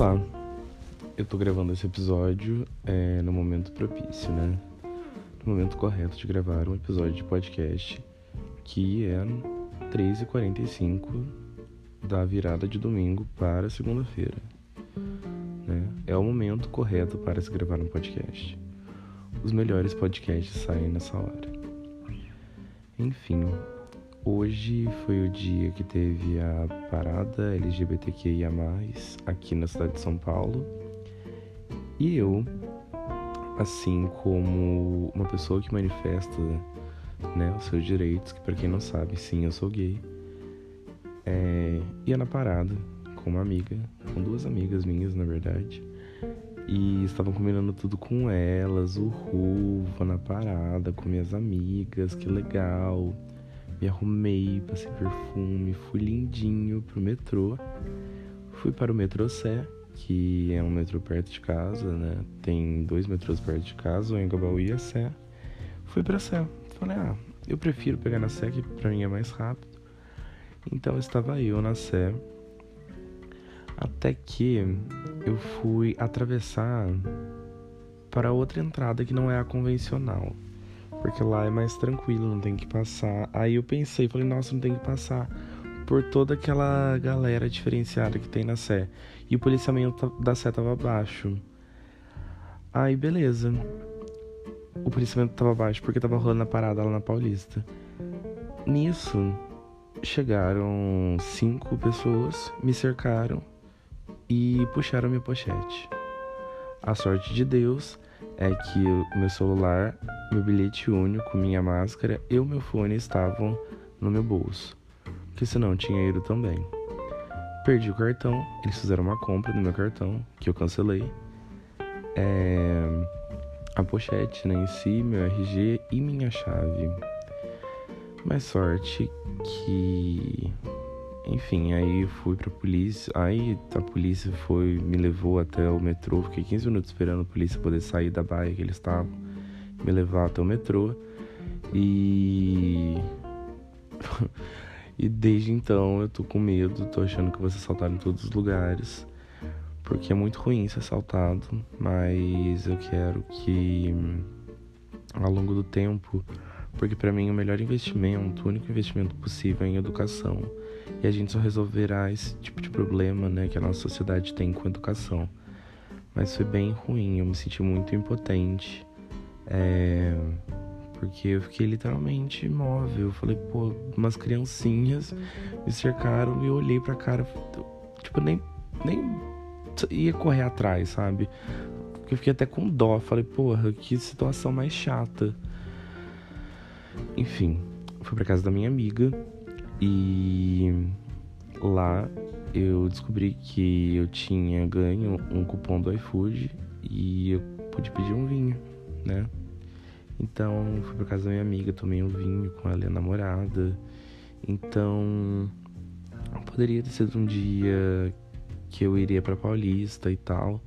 Olá, eu tô gravando esse episódio é, no momento propício, né? No momento correto de gravar um episódio de podcast que é 3h45 da virada de domingo para segunda-feira. Né? É o momento correto para se gravar um podcast. Os melhores podcasts saem nessa hora. Enfim, Hoje foi o dia que teve a parada LGBTQIA, aqui na cidade de São Paulo. E eu, assim como uma pessoa que manifesta né, os seus direitos, que para quem não sabe, sim, eu sou gay, é, ia na parada com uma amiga, com duas amigas minhas, na verdade. E estavam combinando tudo com elas, o ruvo na parada, com minhas amigas, que legal me arrumei, passei perfume, fui lindinho pro metrô. Fui para o metrô Sé, que é um metrô perto de casa, né? Tem dois metrôs perto de casa, o Engabaú e a Sé. Fui pra Sé. Falei, ah, eu prefiro pegar na Sé, que pra mim é mais rápido. Então estava eu na Sé. Até que eu fui atravessar para outra entrada que não é a convencional porque lá é mais tranquilo, não tem que passar. Aí eu pensei, falei, nossa, não tem que passar por toda aquela galera diferenciada que tem na Sé. E o policiamento da Sé tava baixo. Aí beleza. O policiamento tava baixo porque tava rolando a parada lá na Paulista. Nisso, chegaram cinco pessoas, me cercaram e puxaram minha pochete. A sorte de Deus é que o meu celular, meu bilhete único, minha máscara e o meu fone estavam no meu bolso, que senão tinha ido também. Perdi o cartão, eles fizeram uma compra no meu cartão, que eu cancelei. É, a pochete né, em si, meu RG e minha chave. Mais sorte que enfim, aí fui pra polícia. Aí a polícia foi, me levou até o metrô. Fiquei 15 minutos esperando a polícia poder sair da baia que eles estavam. Me levar até o metrô. E. e desde então eu tô com medo, tô achando que vou ser assaltado em todos os lugares. Porque é muito ruim ser assaltado. Mas eu quero que ao longo do tempo. Porque para mim o melhor investimento, o único investimento possível é em educação e a gente só resolverá esse tipo de problema, né, que a nossa sociedade tem com educação. Mas foi bem ruim, eu me senti muito impotente, é, porque eu fiquei literalmente imóvel. Eu falei, pô, umas criancinhas me cercaram e eu olhei pra cara, tipo, nem, nem ia correr atrás, sabe? Eu fiquei até com dó, falei, porra, que situação mais chata. Enfim, fui pra casa da minha amiga, e lá eu descobri que eu tinha ganho um cupom do iFood e eu pude pedir um vinho, né? Então fui pra casa da minha amiga, tomei um vinho com ela e a namorada. Então poderia ter sido um dia que eu iria para Paulista e tal,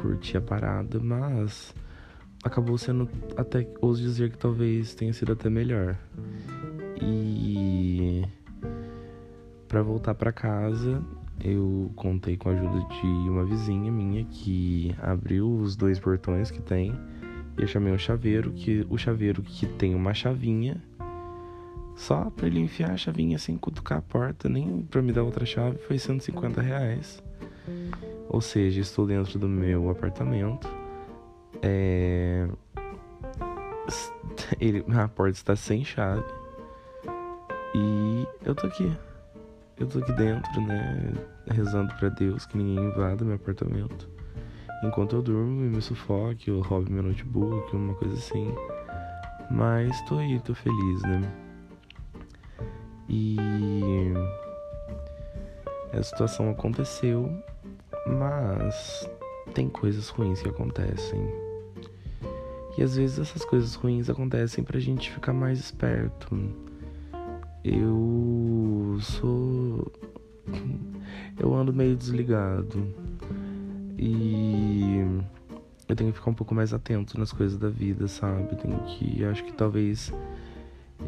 curtir a parada, mas acabou sendo até ouso dizer que talvez tenha sido até melhor. E para voltar para casa, eu contei com a ajuda de uma vizinha minha que abriu os dois portões que tem. E eu chamei um chaveiro, que o chaveiro que tem uma chavinha, só para ele enfiar a chavinha sem cutucar a porta, nem para me dar outra chave, foi 150 reais. Ou seja, estou dentro do meu apartamento. É... Ele, a porta está sem chave. Eu tô aqui. Eu tô aqui dentro, né? Rezando para Deus que ninguém invada meu apartamento. Enquanto eu durmo e me sufoque, ou roube meu notebook, uma coisa assim. Mas tô aí, tô feliz, né? E a situação aconteceu, mas tem coisas ruins que acontecem. E às vezes essas coisas ruins acontecem pra gente ficar mais esperto eu sou. Eu ando meio desligado. E eu tenho que ficar um pouco mais atento nas coisas da vida, sabe? Tenho que. Acho que talvez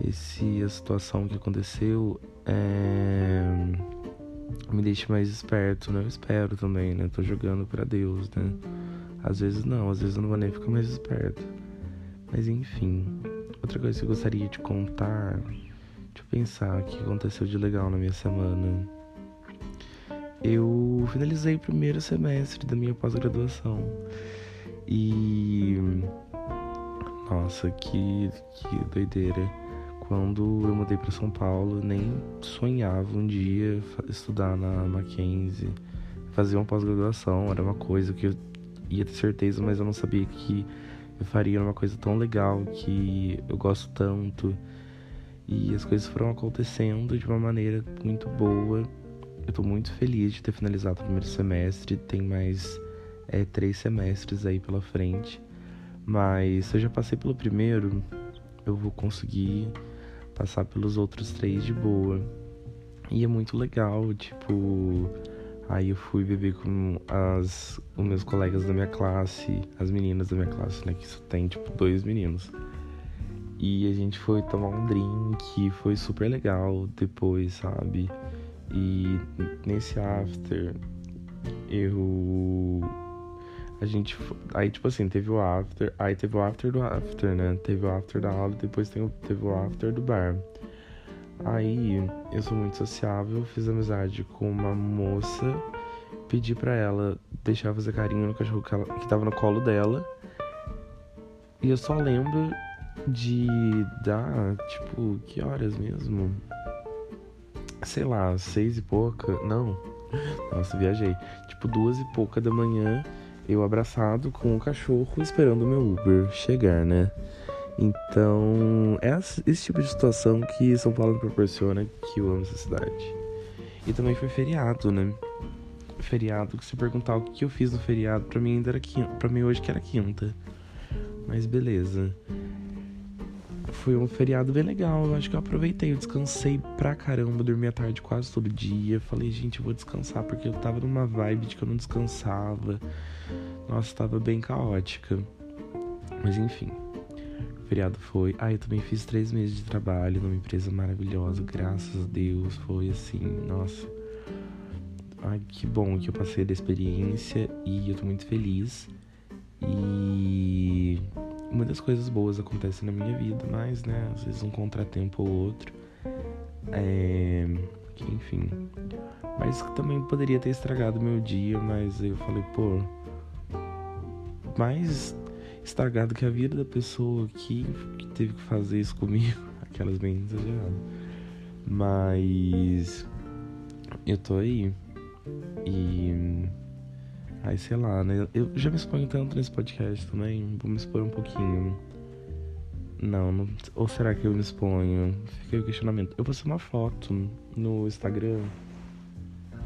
esse, a situação que aconteceu é, me deixe mais esperto, né? Eu espero também, né? Tô jogando para Deus, né? Às vezes não, às vezes eu não vou nem ficar mais esperto. Mas enfim, outra coisa que eu gostaria de contar, deixa eu pensar o que aconteceu de legal na minha semana. Eu finalizei o primeiro semestre da minha pós-graduação. E nossa, que que doideira. Quando eu mudei para São Paulo, nem sonhava um dia estudar na Mackenzie, fazer uma pós-graduação, era uma coisa que eu ia ter certeza, mas eu não sabia que eu faria uma coisa tão legal que eu gosto tanto. E as coisas foram acontecendo de uma maneira muito boa. Eu tô muito feliz de ter finalizado o primeiro semestre. Tem mais é, três semestres aí pela frente. Mas se eu já passei pelo primeiro, eu vou conseguir passar pelos outros três de boa. E é muito legal, tipo. Aí eu fui beber com as, os meus colegas da minha classe, as meninas da minha classe, né? Que só tem, tipo, dois meninos. E a gente foi tomar um drink, foi super legal depois, sabe? E nesse after, eu. A gente. Aí, tipo assim, teve o after. Aí teve o after do after, né? Teve o after da aula, depois teve o after do bar. Aí eu sou muito sociável, fiz amizade com uma moça, pedi pra ela deixar fazer carinho no cachorro que, ela, que tava no colo dela. E eu só lembro de dar, tipo, que horas mesmo? Sei lá, seis e pouca. Não. Nossa, viajei. Tipo, duas e pouca da manhã, eu abraçado com o cachorro esperando o meu Uber chegar, né? Então, é esse tipo de situação que São Paulo me proporciona que eu amo essa cidade. E também foi feriado, né? Feriado, que se perguntar o que eu fiz no feriado, pra mim ainda era quinta. Pra mim hoje que era quinta. Mas beleza. Foi um feriado bem legal, eu acho que eu aproveitei, eu descansei pra caramba, dormi à tarde quase todo dia. Falei, gente, eu vou descansar porque eu tava numa vibe de que eu não descansava. Nossa, tava bem caótica. Mas enfim feriado foi. Ah, eu também fiz três meses de trabalho numa empresa maravilhosa, graças a Deus. Foi assim, nossa. Ai, que bom que eu passei da experiência e eu tô muito feliz. E muitas coisas boas acontecem na minha vida, mas, né, às vezes um contratempo ou outro. É. Que, enfim. Mas também poderia ter estragado meu dia, mas eu falei, pô. Mas estragado que a vida da pessoa que, que teve que fazer isso comigo. Aquelas bem exageradas. Mas eu tô aí. E. Aí sei lá, né? Eu já me exponho tanto nesse podcast também. Vou me expor um pouquinho. Não, não, ou será que eu me exponho? Aí o questionamento. Eu postei uma foto no Instagram,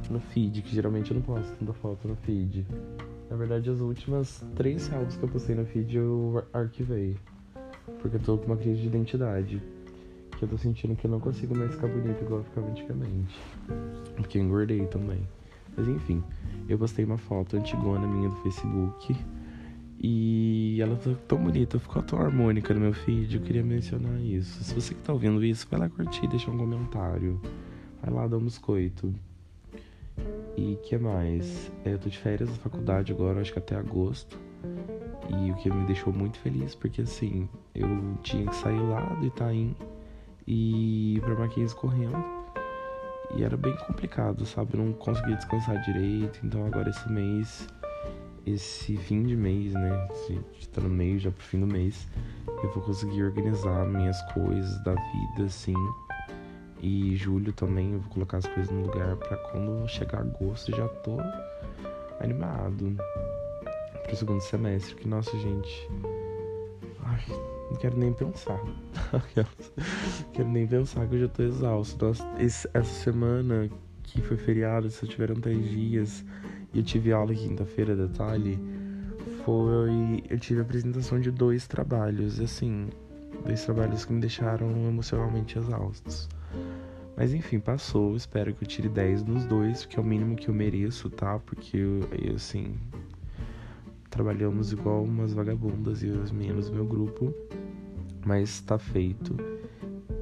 no feed, que geralmente eu não posto tanta foto no feed. Na verdade, as últimas três salvos que eu postei no feed eu arquivei. Porque eu tô com uma crise de identidade. Que eu tô sentindo que eu não consigo mais ficar bonito igual eu ficava antigamente. Porque eu engordei também. Mas enfim, eu postei uma foto antigona minha do Facebook. E ela tá tão bonita, ficou tão harmônica no meu feed. Eu queria mencionar isso. Se você que tá ouvindo isso, vai lá curtir, deixar um comentário. Vai lá dar um biscoito. E que mais? É, eu tô de férias da faculdade agora, acho que até agosto. E o que me deixou muito feliz, porque assim, eu tinha que sair lá do Itaim e ir pra Mackenzie correndo. E era bem complicado, sabe? Eu não conseguia descansar direito. Então agora esse mês, esse fim de mês, né? Se tá no meio já pro fim do mês, eu vou conseguir organizar minhas coisas da vida, assim e julho também eu vou colocar as coisas no lugar para quando chegar agosto já tô animado pro segundo semestre. Que nossa, gente. Ai, não quero nem pensar. quero nem pensar que eu já tô exausto. Nossa, esse, essa semana que foi feriado, só tiveram três dias e eu tive aula quinta-feira, detalhe. Foi. Eu tive a apresentação de dois trabalhos, assim. Dois trabalhos que me deixaram emocionalmente exaustos. Mas enfim, passou. Espero que eu tire 10 nos dois, que é o mínimo que eu mereço, tá? Porque eu assim. Trabalhamos igual umas vagabundas e os meninos do meu grupo. Mas tá feito.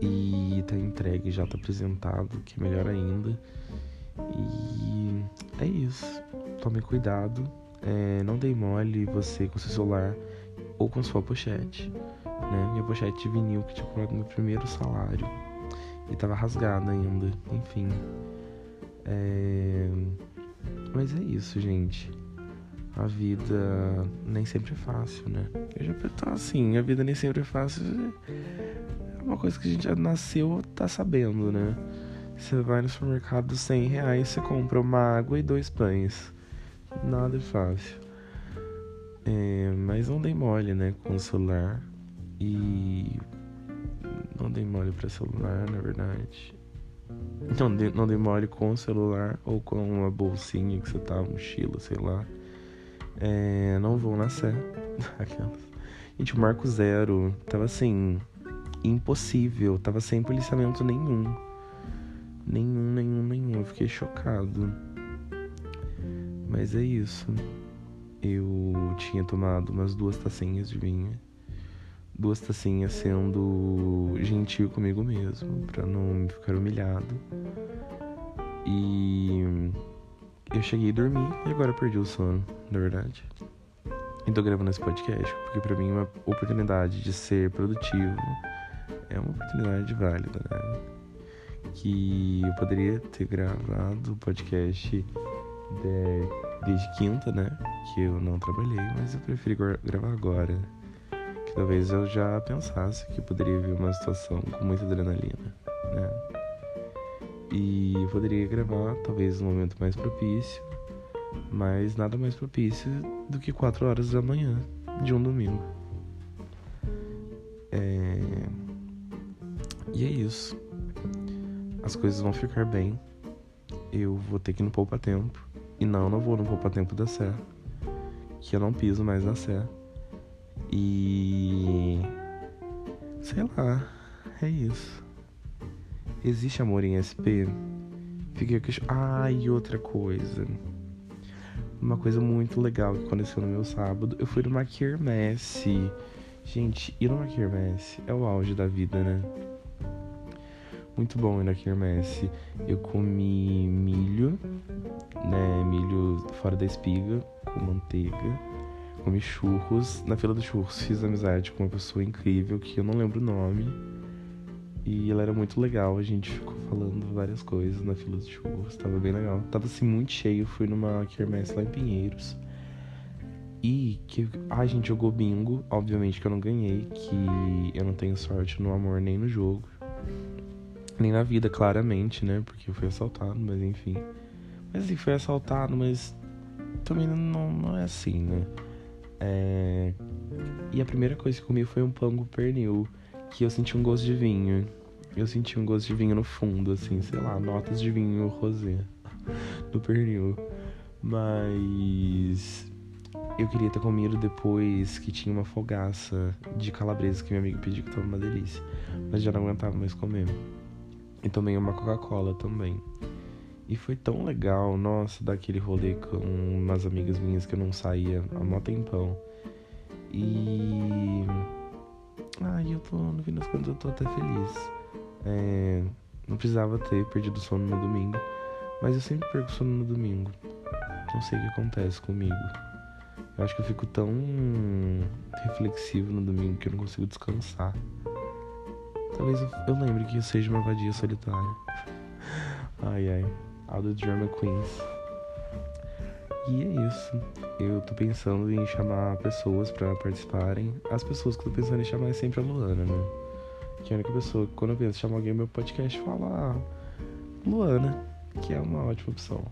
E tá entregue, já tá apresentado, que é melhor ainda. E é isso. Tome cuidado. É, não dei mole você com seu celular ou com sua pochete. Né? Minha pochete de vinil que tinha comprado meu primeiro salário. E tava rasgada ainda. Enfim. É... Mas é isso, gente. A vida nem sempre é fácil, né? Eu já tô assim, a vida nem sempre é fácil. É uma coisa que a gente já nasceu, tá sabendo, né? Você vai no supermercado, 100 reais, você compra uma água e dois pães. Nada é fácil. É, mas não dei mole, né, com o celular. E. Não dei mole pra celular, na verdade. Não, não dei mole com o celular ou com uma bolsinha que você tá, mochila, sei lá. É, não vou na Sé. Aquelas. Gente, o Marco Zero tava assim. Impossível. Tava sem policiamento nenhum. Nenhum, nenhum, nenhum. Eu fiquei chocado. Mas é isso. Eu tinha tomado umas duas tacinhas de vinho. Duas tacinhas sendo gentil comigo mesmo, para não ficar humilhado. E eu cheguei a dormir e agora perdi o sono, na verdade. E tô gravando esse podcast porque para mim uma oportunidade de ser produtivo é uma oportunidade válida, né? Que eu poderia ter gravado o podcast de, desde quinta, né? Que eu não trabalhei, mas eu preferi gravar agora. Que talvez eu já pensasse que poderia vir uma situação com muita adrenalina, né? E eu poderia gravar talvez no momento mais propício, mas nada mais propício do que 4 horas da manhã de um domingo. É... E é isso. As coisas vão ficar bem. Eu vou ter que ir no Poupa Tempo. E não, não vou no Poupa Tempo da Sé. Que eu não piso mais na Sé. E. Sei lá. É isso. Existe amor em SP? Fiquei questionando. Ah, e outra coisa. Uma coisa muito legal que aconteceu no meu sábado. Eu fui numa quermesse. Gente, ir numa quermesse é o auge da vida, né? Muito bom ir na quermesse. Eu comi milho, né? Milho fora da espiga, com manteiga. Comi churros. Na fila dos churros fiz amizade com uma pessoa incrível que eu não lembro o nome e ela era muito legal, a gente ficou falando várias coisas na fila de churros, tava bem legal. Tava assim muito cheio, fui numa quermesse lá em Pinheiros. E que a gente jogou bingo, obviamente que eu não ganhei, que eu não tenho sorte no amor nem no jogo. Nem na vida, claramente, né? Porque eu fui assaltado, mas enfim. Mas assim, foi assaltado, mas também não, não é assim, né? É... E a primeira coisa que comi foi um pango pernil que eu senti um gosto de vinho. Eu senti um gosto de vinho no fundo, assim, sei lá, notas de vinho rosé do pernil. Mas eu queria ter comido depois que tinha uma fogaça de calabresa que minha amiga pediu que tava uma delícia. Mas já não aguentava mais comer. E tomei uma Coca-Cola também. E foi tão legal, nossa, daquele rolê com umas amigas minhas que eu não saía há mó tempão. E ah, eu tô, no fim das contas, eu tô até feliz. É, não precisava ter perdido sono no domingo, mas eu sempre perco sono no domingo. Não sei o que acontece comigo. Eu acho que eu fico tão reflexivo no domingo que eu não consigo descansar. Talvez eu, eu lembre que eu seja uma vadia solitária. Ai ai. All the Drama Queens. E é isso. Eu tô pensando em chamar pessoas para participarem. As pessoas que eu tô pensando em chamar é sempre a Luana, né? Que é a única pessoa que quando eu penso em chamar alguém no meu podcast fala ah, Luana, que é uma ótima opção.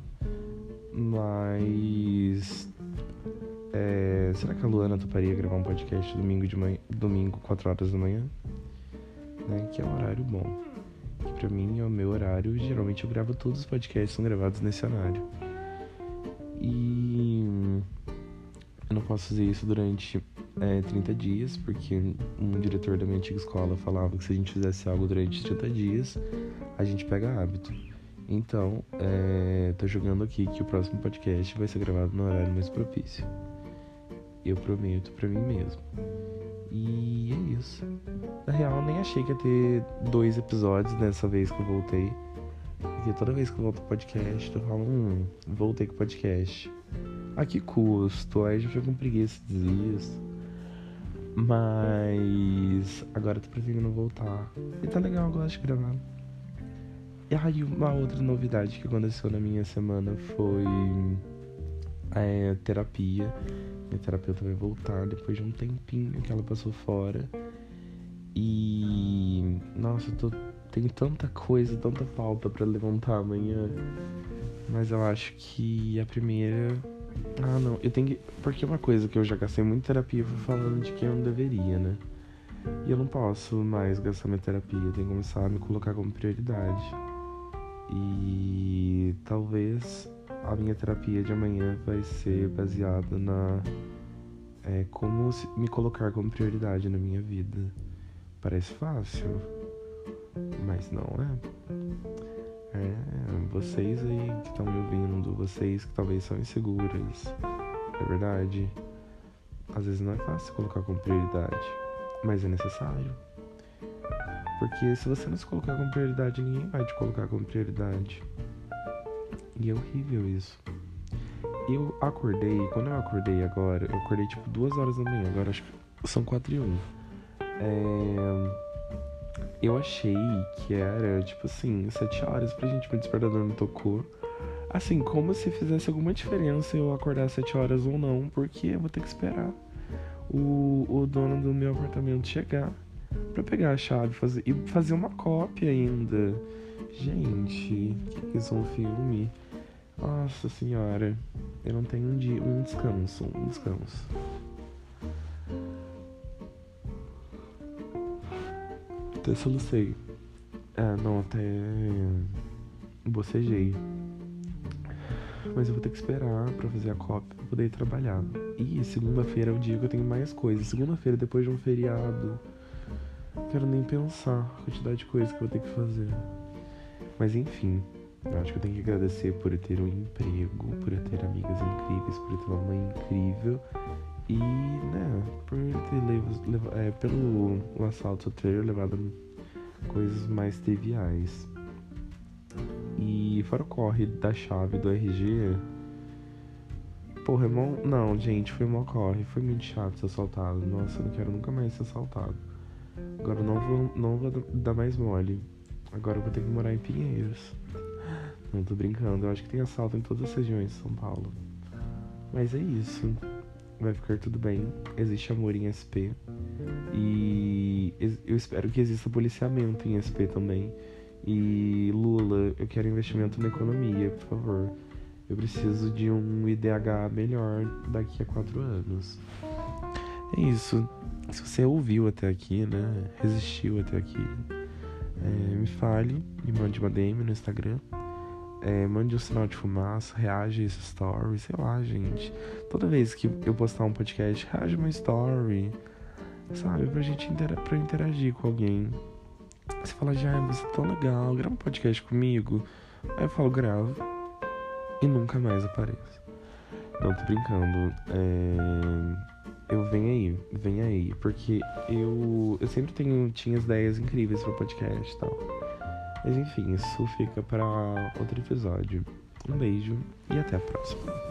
Mas. É, será que a Luana toparia gravar um podcast domingo de manhã, domingo, 4 horas da manhã? Né? Que é um horário bom. Que pra mim é o meu horário. Geralmente eu gravo todos os podcasts são gravados nesse horário. E eu não posso fazer isso durante é, 30 dias, porque um diretor da minha antiga escola falava que se a gente fizesse algo durante 30 dias, a gente pega hábito. Então, é, tô jogando aqui que o próximo podcast vai ser gravado no horário mais propício. Eu prometo para mim mesmo. E é isso. Na real, nem achei que ia ter dois episódios dessa vez que eu voltei. Porque toda vez que eu volto podcast, eu falo, hum, voltei com podcast. A que custo? Aí já fico com preguiça esses dias. Mas agora eu tô pretendendo voltar. E tá legal, eu gosto de gravar. E aí uma outra novidade que aconteceu na minha semana foi a é, terapia. Minha terapeuta vai voltar depois de um tempinho que ela passou fora. E nossa, eu tô, tenho tanta coisa, tanta pauta para levantar amanhã. Mas eu acho que a primeira. Ah não, eu tenho que. Porque é uma coisa que eu já gastei muito terapia foi falando de que eu não deveria, né? E eu não posso mais gastar minha terapia, eu tenho que começar a me colocar como prioridade. E talvez a minha terapia de amanhã vai ser baseada na é, como me colocar como prioridade na minha vida. Parece fácil, mas não é. É, vocês aí que estão me ouvindo, vocês que talvez são inseguras, é verdade. Às vezes não é fácil colocar como prioridade, mas é necessário. Porque se você não se colocar como prioridade, ninguém vai te colocar como prioridade. E é horrível isso. Eu acordei, quando eu acordei agora, eu acordei tipo duas horas da manhã, agora acho que são quatro e um. É, eu achei que era, tipo assim, sete horas pra gente, meu despertador não tocou. Assim, como se fizesse alguma diferença eu acordar sete horas ou não, porque eu vou ter que esperar o, o dono do meu apartamento chegar para pegar a chave fazer, e fazer uma cópia ainda. Gente, que isso é um filme? Nossa senhora, eu não tenho um dia, um descanso, um descanso. Até solucei. Ah, não, até bocejei. Mas eu vou ter que esperar para fazer a cópia pra poder trabalhar. E segunda-feira é o dia que eu tenho mais coisas. Segunda-feira, depois de um feriado. Quero nem pensar a quantidade de coisas que eu vou ter que fazer. Mas enfim, acho que eu tenho que agradecer por ter um emprego, por ter amigas incríveis, por ter uma mãe incrível e, né, por ter levado, é, pelo o assalto ter levado coisas mais triviais. E fora o corre da chave do RG. Porra, irmão. Não, gente, foi mal corre. Foi muito chato ser assaltado. Nossa, eu não quero nunca mais ser assaltado. Agora não vou, não vou dar mais mole. Agora eu vou ter que morar em Pinheiros. Não tô brincando, eu acho que tem assalto em todas as regiões de São Paulo. Mas é isso. Vai ficar tudo bem. Existe amor em SP. E eu espero que exista policiamento em SP também. E Lula, eu quero investimento na economia, por favor. Eu preciso de um IDH melhor daqui a quatro anos. É isso. Se você ouviu até aqui, né? Resistiu até aqui, é, me fale, me mande uma DM no Instagram. É, mande um sinal de fumaça, reage a esse story, sei lá, gente. Toda vez que eu postar um podcast, reage uma story, sabe? Pra gente intera pra interagir com alguém. Você fala, já, você é tão legal, grava um podcast comigo. Aí eu falo, gravo. E nunca mais apareço. Não, tô brincando. É eu venho aí, vem aí, porque eu, eu sempre tenho, tinha ideias incríveis para podcast e tal. Mas enfim, isso fica para outro episódio. Um beijo e até a próxima.